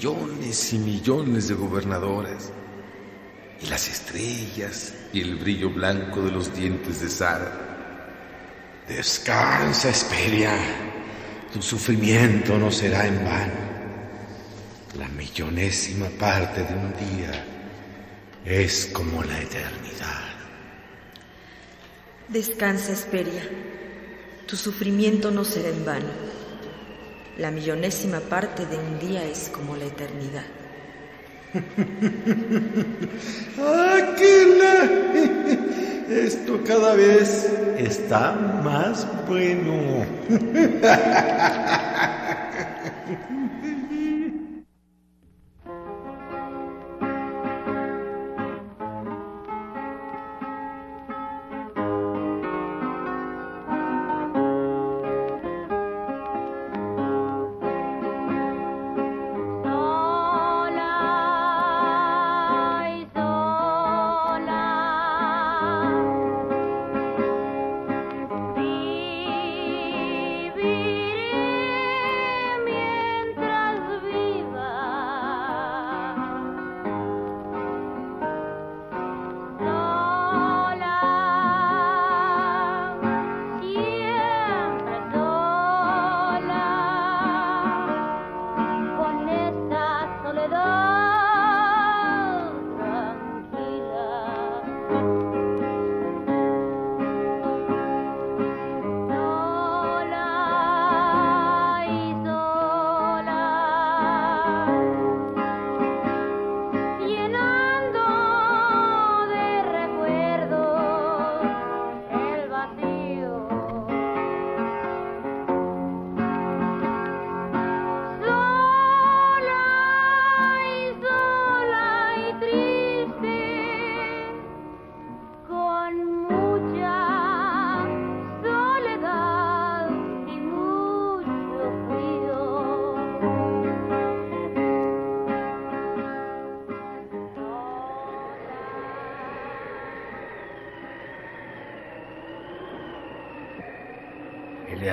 Millones y millones de gobernadores, y las estrellas y el brillo blanco de los dientes de Sara. Descansa, Esperia, tu sufrimiento no será en vano. La millonésima parte de un día es como la eternidad. Descansa, Esperia, tu sufrimiento no será en vano. La millonésima parte de un día es como la eternidad. ¡Aquila! Esto cada vez está más bueno.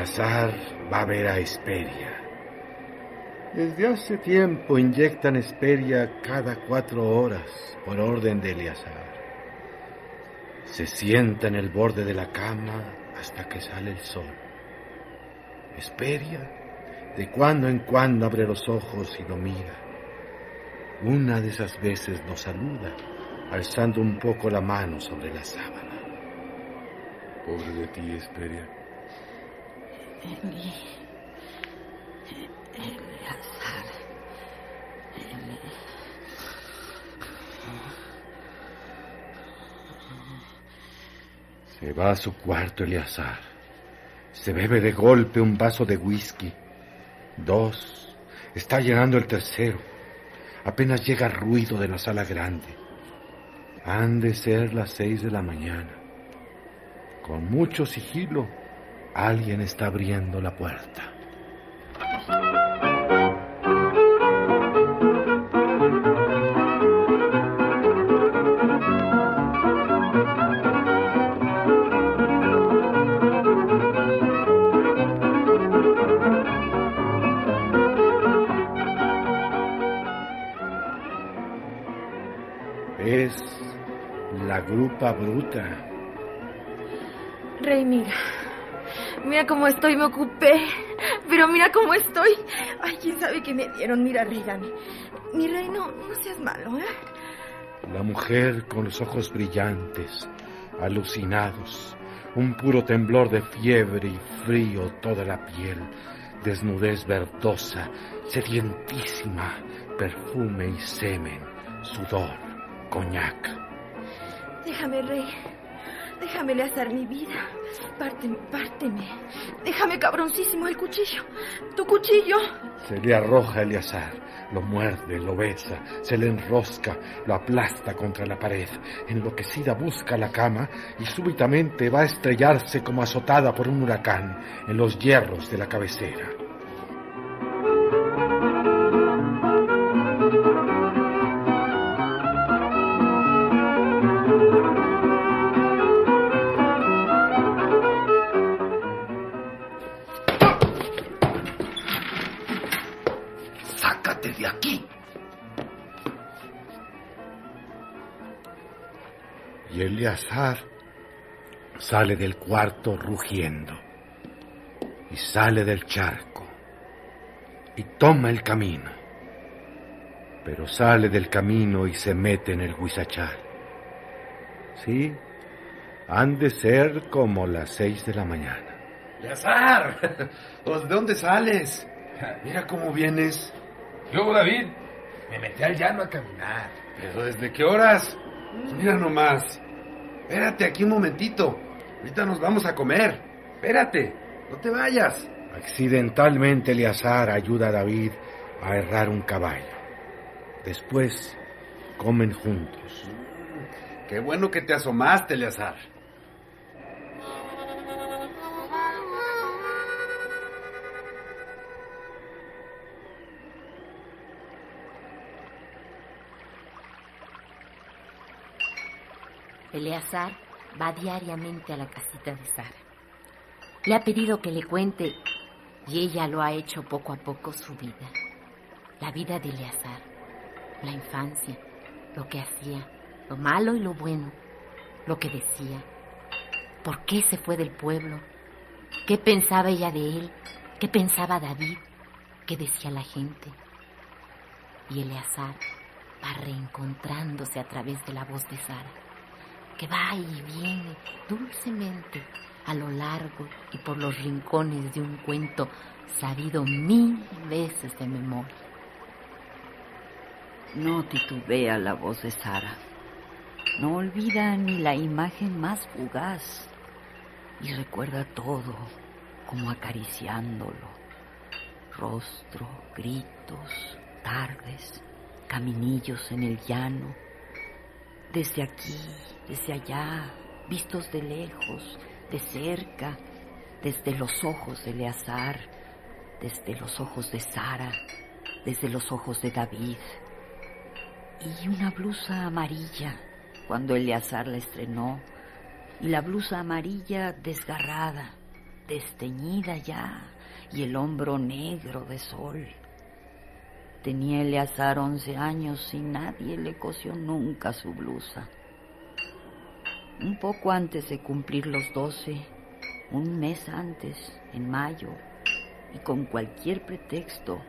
Eleazar va a ver a Esperia. Desde hace tiempo inyectan Esperia cada cuatro horas por orden de Eleazar. Se sienta en el borde de la cama hasta que sale el sol. Esperia de cuando en cuando abre los ojos y lo mira. Una de esas veces nos saluda, alzando un poco la mano sobre la sábana. Pobre de ti, Esperia. Eleazar, Ele... Se va a su cuarto Eleazar. Se bebe de golpe un vaso de whisky. Dos. Está llenando el tercero. Apenas llega ruido de la sala grande. Han de ser las seis de la mañana. Con mucho sigilo, Alguien está abriendo la puerta. Es la grupa bruta. Rey Miga. Mira cómo estoy, me ocupé. Pero mira cómo estoy. Ay, quién sabe qué me dieron. Mira, dame. Mi rey, no, no seas malo, ¿eh? La mujer con los ojos brillantes, alucinados, un puro temblor de fiebre y frío toda la piel, desnudez verdosa, sedientísima, perfume y semen, sudor, coñac. Déjame, rey. Déjame hacer mi vida. Párteme, párteme. Déjame, cabroncísimo, el cuchillo. Tu cuchillo. Se le arroja Eleazar, lo muerde, lo besa, se le enrosca, lo aplasta contra la pared. Enloquecida busca la cama y súbitamente va a estrellarse como azotada por un huracán en los hierros de la cabecera. Eleazar sale del cuarto rugiendo y sale del charco y toma el camino, pero sale del camino y se mete en el huizachal. Sí, han de ser como las seis de la mañana. ¡Eleazar! ¿De dónde sales? Mira cómo vienes. Yo, David, me metí al llano a caminar. ¿Pero desde qué horas? Mira nomás. Espérate aquí un momentito. Ahorita nos vamos a comer. Espérate, no te vayas. Accidentalmente Eleazar ayuda a David a errar un caballo. Después comen juntos. Qué bueno que te asomaste, Eleazar. Eleazar va diariamente a la casita de Sara. Le ha pedido que le cuente y ella lo ha hecho poco a poco su vida. La vida de Eleazar, la infancia, lo que hacía, lo malo y lo bueno, lo que decía, por qué se fue del pueblo, qué pensaba ella de él, qué pensaba David, qué decía la gente. Y Eleazar va reencontrándose a través de la voz de Sara que va y viene dulcemente a lo largo y por los rincones de un cuento sabido mil veces de memoria. No titubea la voz de Sara. No olvida ni la imagen más fugaz y recuerda todo como acariciándolo. Rostro, gritos, tardes, caminillos en el llano. Desde aquí desde allá, vistos de lejos, de cerca, desde los ojos de Eleazar, desde los ojos de Sara, desde los ojos de David. Y una blusa amarilla cuando Eleazar la estrenó, y la blusa amarilla desgarrada, desteñida ya, y el hombro negro de sol. Tenía Eleazar once años y nadie le cosió nunca su blusa. Un poco antes de cumplir los doce, un mes antes, en mayo, y con cualquier pretexto,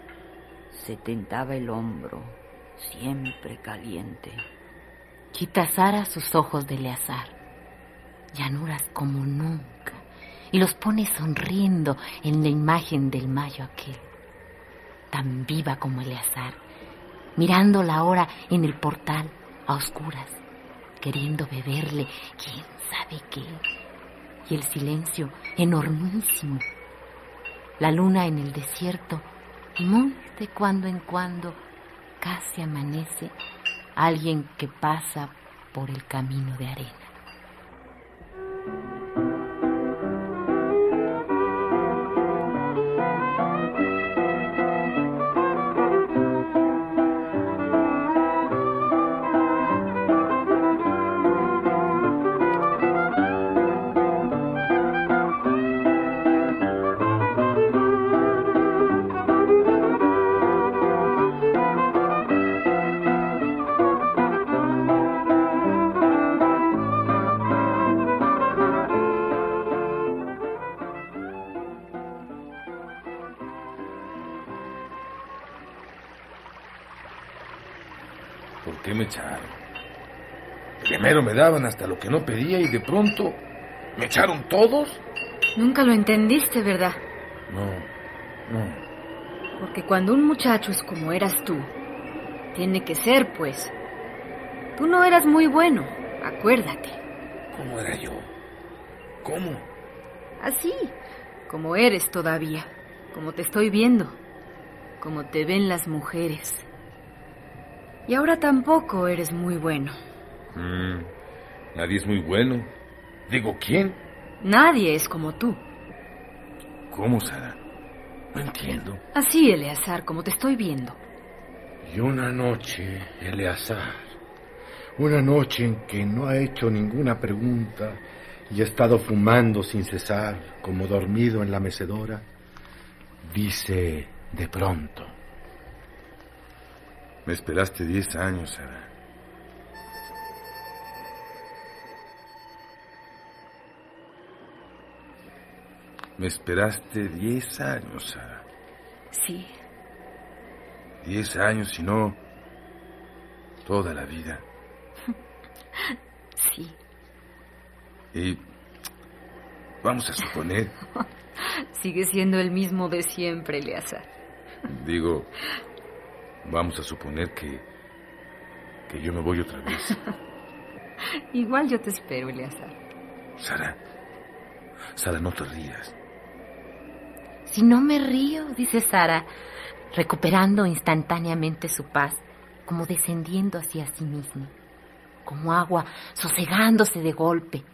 se tentaba el hombro, siempre caliente. Quita sus ojos de Eleazar, llanuras como nunca, y los pone sonriendo en la imagen del mayo aquel, tan viva como Eleazar, mirándola ahora en el portal a oscuras, queriendo beberle quién sabe qué. Y el silencio enormísimo. La luna en el desierto muy de cuando en cuando casi amanece alguien que pasa por el camino de arena. Qué me echaron? Primero me daban hasta lo que no pedía y de pronto me echaron todos. Nunca lo entendiste, ¿verdad? No, no. Porque cuando un muchacho es como eras tú, tiene que ser, pues. Tú no eras muy bueno, acuérdate. ¿Cómo era yo? ¿Cómo? Así, como eres todavía, como te estoy viendo, como te ven las mujeres. Y ahora tampoco eres muy bueno. Mm, nadie es muy bueno. Digo, ¿quién? Nadie es como tú. ¿Cómo, Sara? No entiendo. Así, Eleazar, como te estoy viendo. Y una noche, Eleazar, una noche en que no ha hecho ninguna pregunta y ha estado fumando sin cesar, como dormido en la mecedora, dice de pronto. Me esperaste diez años, Sara. Me esperaste diez años, Sara. Sí, Diez años y no toda la vida. sí. Y vamos a suponer, Sigue siendo el mismo de siempre, Eleazar. digo, vamos a suponer que que yo me voy otra vez. Igual yo te espero, Eleazar. Sara, Sara, no te rías. Si no me río, dice Sara, recuperando instantáneamente su paz, como descendiendo hacia sí misma, como agua sosegándose de golpe,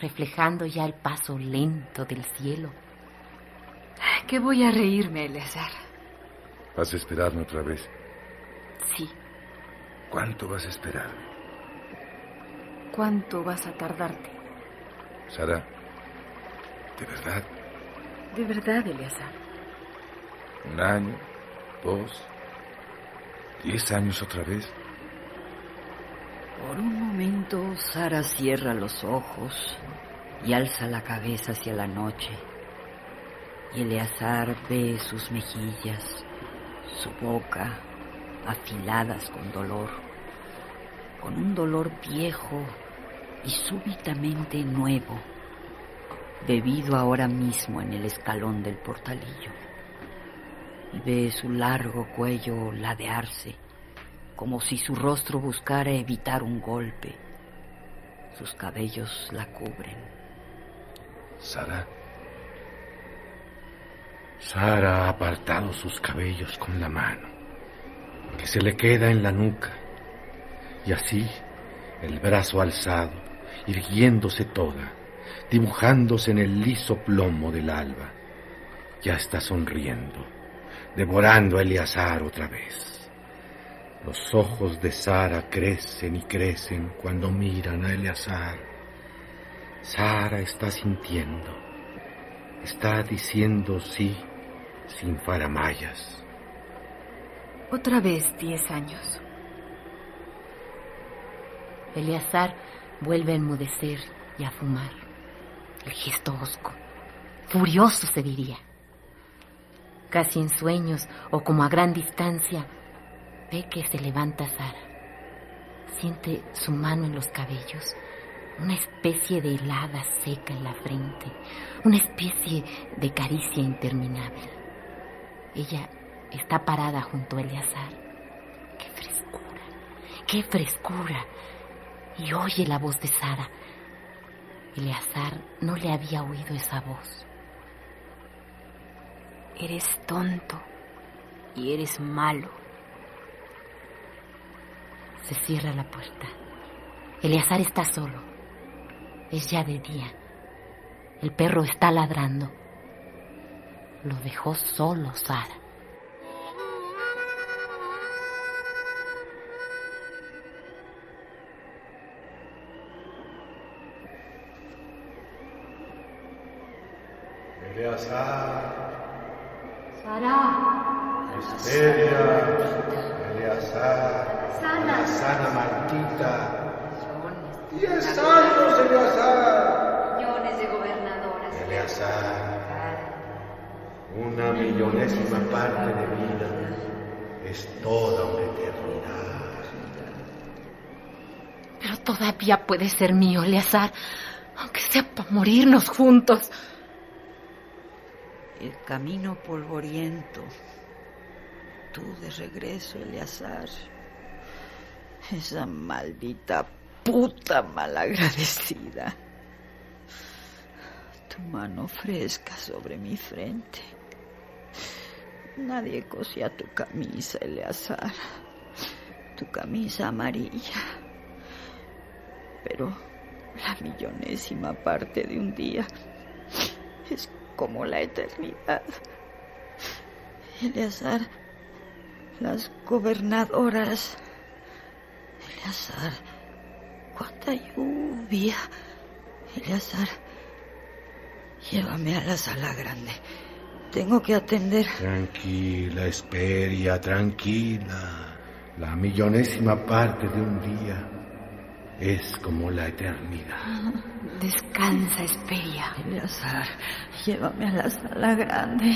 reflejando ya el paso lento del cielo. ¿Qué voy a reírme, Eleazar? ¿Vas a esperarme otra vez? Sí. ¿Cuánto vas a esperarme? ¿Cuánto vas a tardarte? Sara, ¿de verdad? De verdad, Eleazar. ¿Un año? ¿Dos? ¿Diez años otra vez? Por un momento, Sara cierra los ojos y alza la cabeza hacia la noche. Y Eleazar ve sus mejillas, su boca, afiladas con dolor, con un dolor viejo y súbitamente nuevo, bebido ahora mismo en el escalón del portalillo. Y ve su largo cuello ladearse como si su rostro buscara evitar un golpe. Sus cabellos la cubren. Sara, Sara ha apartado sus cabellos con la mano, que se le queda en la nuca, y así, el brazo alzado, irguiéndose toda, dibujándose en el liso plomo del alba, ya está sonriendo, devorando a Eleazar otra vez. Los ojos de Sara crecen y crecen cuando miran a Eleazar. Sara está sintiendo, está diciendo sí sin faramayas. Otra vez diez años. Eleazar vuelve a enmudecer y a fumar. El gesto hosco, furioso se diría. Casi en sueños o como a gran distancia, ve que se levanta Sara. Siente su mano en los cabellos, una especie de helada seca en la frente, una especie de caricia interminable. Ella está parada junto a Eleazar. ¡Qué frescura! ¡Qué frescura! Y oye la voz de Sara. Eleazar no le había oído esa voz. Eres tonto y eres malo. Se cierra la puerta. Eleazar está solo. Es ya de día. El perro está ladrando. Lo dejó solo Sara. Eleazar, Sara. Esperia, Eleazar, Sana. sana Martita. Diez años, Eleazar. Millones de gobernadoras. Eleazar, una millonésima parte de vida es toda una eternidad. todavía puede ser mío, Eleazar, aunque sea para morirnos juntos. El camino polvoriento. Tú de regreso, Eleazar. Esa maldita puta malagradecida. Tu mano fresca sobre mi frente. Nadie cosía tu camisa, Eleazar. Tu camisa amarilla. Pero la millonésima parte de un día es como la eternidad. Eleazar, las gobernadoras. Eleazar, cuánta lluvia. Eleazar, llévame a la sala grande. Tengo que atender. Tranquila, Esperia, tranquila. La millonésima parte de un día es como la eternidad. Descansa, Esperia. Eleazar, llévame a la sala grande.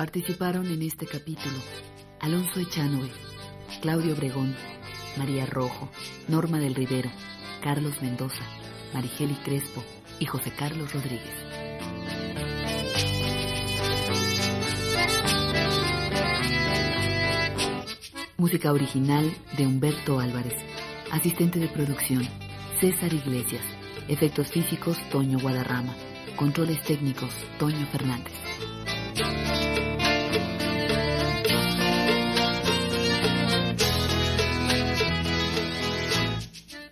Participaron en este capítulo Alonso Echanove, Claudio Obregón, María Rojo, Norma del Rivero, Carlos Mendoza, Marigeli Crespo y José Carlos Rodríguez. Música original de Humberto Álvarez. Asistente de producción, César Iglesias. Efectos físicos, Toño Guadarrama. Controles técnicos, Toño Fernández.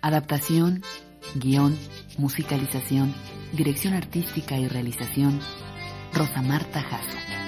Adaptación, guion, musicalización, dirección artística y realización, Rosa Marta Jasso.